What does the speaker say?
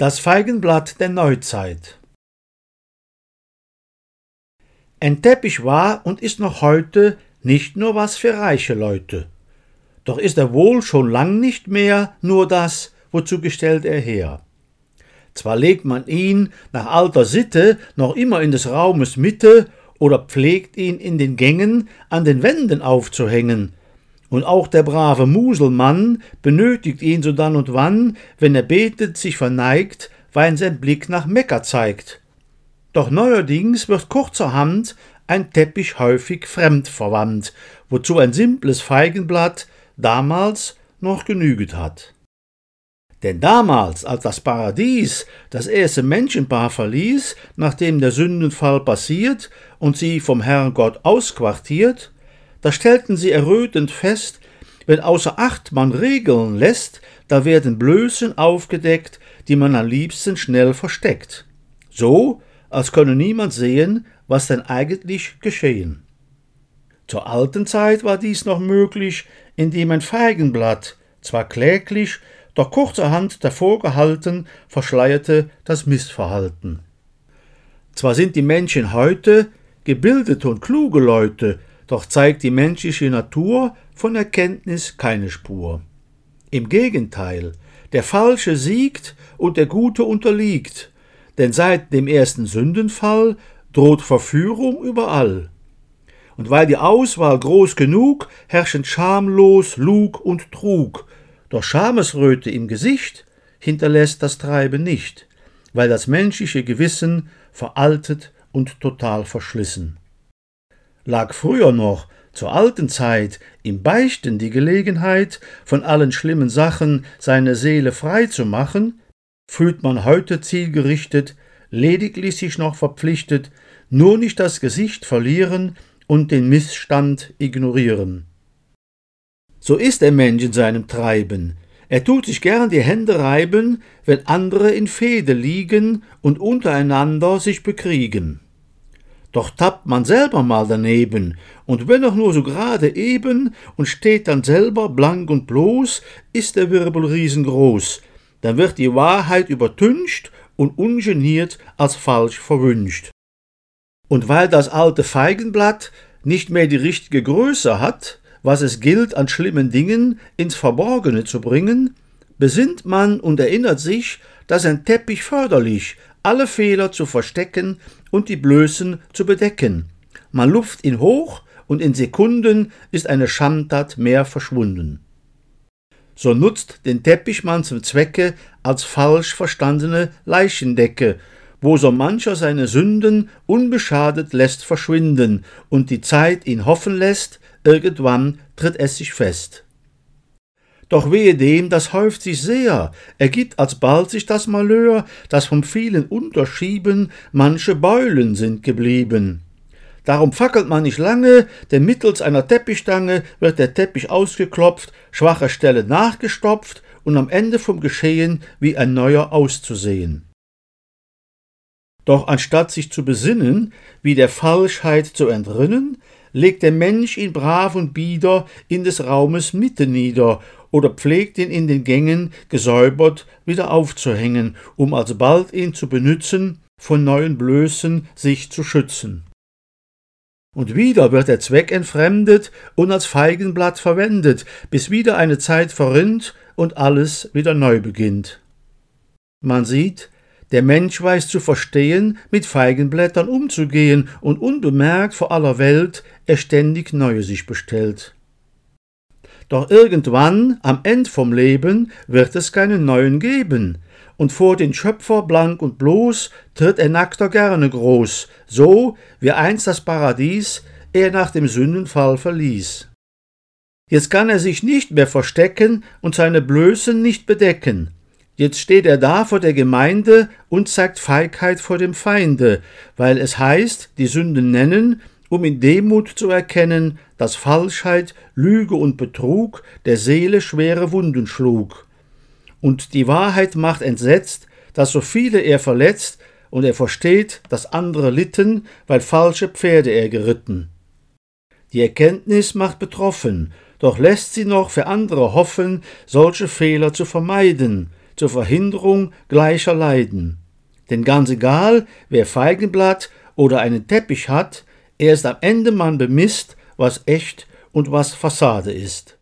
Das Feigenblatt der Neuzeit. Ein Teppich war und ist noch heute nicht nur was für reiche Leute. Doch ist er wohl schon lang nicht mehr nur das, wozu gestellt er her. Zwar legt man ihn nach alter Sitte noch immer in des Raumes Mitte oder pflegt ihn in den Gängen an den Wänden aufzuhängen, und auch der brave Muselmann benötigt ihn so dann und wann, wenn er betet, sich verneigt, weil sein Blick nach Mekka zeigt. Doch neuerdings wird kurzerhand ein Teppich häufig fremd verwandt, wozu ein simples Feigenblatt damals noch genüget hat. Denn damals, als das Paradies das erste Menschenpaar verließ, nachdem der Sündenfall passiert und sie vom Herrn Gott ausquartiert, da stellten sie errötend fest, wenn außer Acht man Regeln lässt, da werden Blößen aufgedeckt, die man am liebsten schnell versteckt. So, als könne niemand sehen, was denn eigentlich geschehen. Zur alten Zeit war dies noch möglich, indem ein Feigenblatt, zwar kläglich, doch kurzerhand davor gehalten, verschleierte das Missverhalten. Zwar sind die Menschen heute gebildete und kluge Leute, doch zeigt die menschliche Natur von Erkenntnis keine Spur. Im Gegenteil, der Falsche siegt und der Gute unterliegt, denn seit dem ersten Sündenfall droht Verführung überall. Und weil die Auswahl groß genug, herrschen schamlos Lug und Trug, doch Schamesröte im Gesicht hinterlässt das Treiben nicht, weil das menschliche Gewissen veraltet und total verschlissen lag früher noch, zur alten Zeit, im Beichten die Gelegenheit, von allen schlimmen Sachen seine Seele frei zu machen, fühlt man heute zielgerichtet, lediglich sich noch verpflichtet, nur nicht das Gesicht verlieren und den Missstand ignorieren. So ist der Mensch in seinem Treiben. Er tut sich gern die Hände reiben, wenn andere in Fehde liegen und untereinander sich bekriegen. Doch tappt man selber mal daneben, und wenn auch nur so gerade eben, und steht dann selber blank und bloß, ist der Wirbel riesengroß, dann wird die Wahrheit übertüncht und ungeniert als falsch verwünscht. Und weil das alte Feigenblatt nicht mehr die richtige Größe hat, was es gilt an schlimmen Dingen ins Verborgene zu bringen, besinnt man und erinnert sich, dass ein Teppich förderlich, alle Fehler zu verstecken und die Blößen zu bedecken. Man luft ihn hoch und in Sekunden ist eine Schandtat mehr verschwunden. So nutzt den Teppich man zum Zwecke als falsch verstandene Leichendecke, wo so mancher seine Sünden unbeschadet lässt verschwinden und die Zeit ihn hoffen lässt, irgendwann tritt es sich fest. Doch wehe dem, das häuft sich sehr, ergibt alsbald sich das Malheur, dass vom vielen Unterschieben manche Beulen sind geblieben. Darum fackelt man nicht lange, denn mittels einer Teppichstange wird der Teppich ausgeklopft, schwache Stelle nachgestopft und am Ende vom Geschehen wie ein neuer auszusehen. Doch anstatt sich zu besinnen, wie der Falschheit zu entrinnen, legt der Mensch ihn brav und bieder in des Raumes Mitte nieder oder pflegt ihn in den Gängen gesäubert wieder aufzuhängen, um alsbald ihn zu benützen, von neuen Blößen sich zu schützen. Und wieder wird der Zweck entfremdet und als Feigenblatt verwendet, bis wieder eine Zeit verrinnt und alles wieder neu beginnt. Man sieht, der Mensch weiß zu verstehen, mit Feigenblättern umzugehen und unbemerkt vor aller Welt er ständig neue sich bestellt. Doch irgendwann, am End vom Leben, wird es keinen neuen geben, und vor den Schöpfer blank und bloß tritt er nackter gerne groß, so wie einst das Paradies er nach dem Sündenfall verließ. Jetzt kann er sich nicht mehr verstecken und seine Blößen nicht bedecken. Jetzt steht er da vor der Gemeinde und zeigt Feigheit vor dem Feinde, weil es heißt, die Sünden nennen, um in Demut zu erkennen, dass Falschheit, Lüge und Betrug der Seele schwere Wunden schlug. Und die Wahrheit macht entsetzt, dass so viele er verletzt, und er versteht, dass andere litten, weil falsche Pferde er geritten. Die Erkenntnis macht betroffen, doch lässt sie noch für andere hoffen, solche Fehler zu vermeiden, zur Verhinderung gleicher Leiden. Denn ganz egal, wer Feigenblatt oder einen Teppich hat, er ist am Ende man bemisst, was echt und was Fassade ist.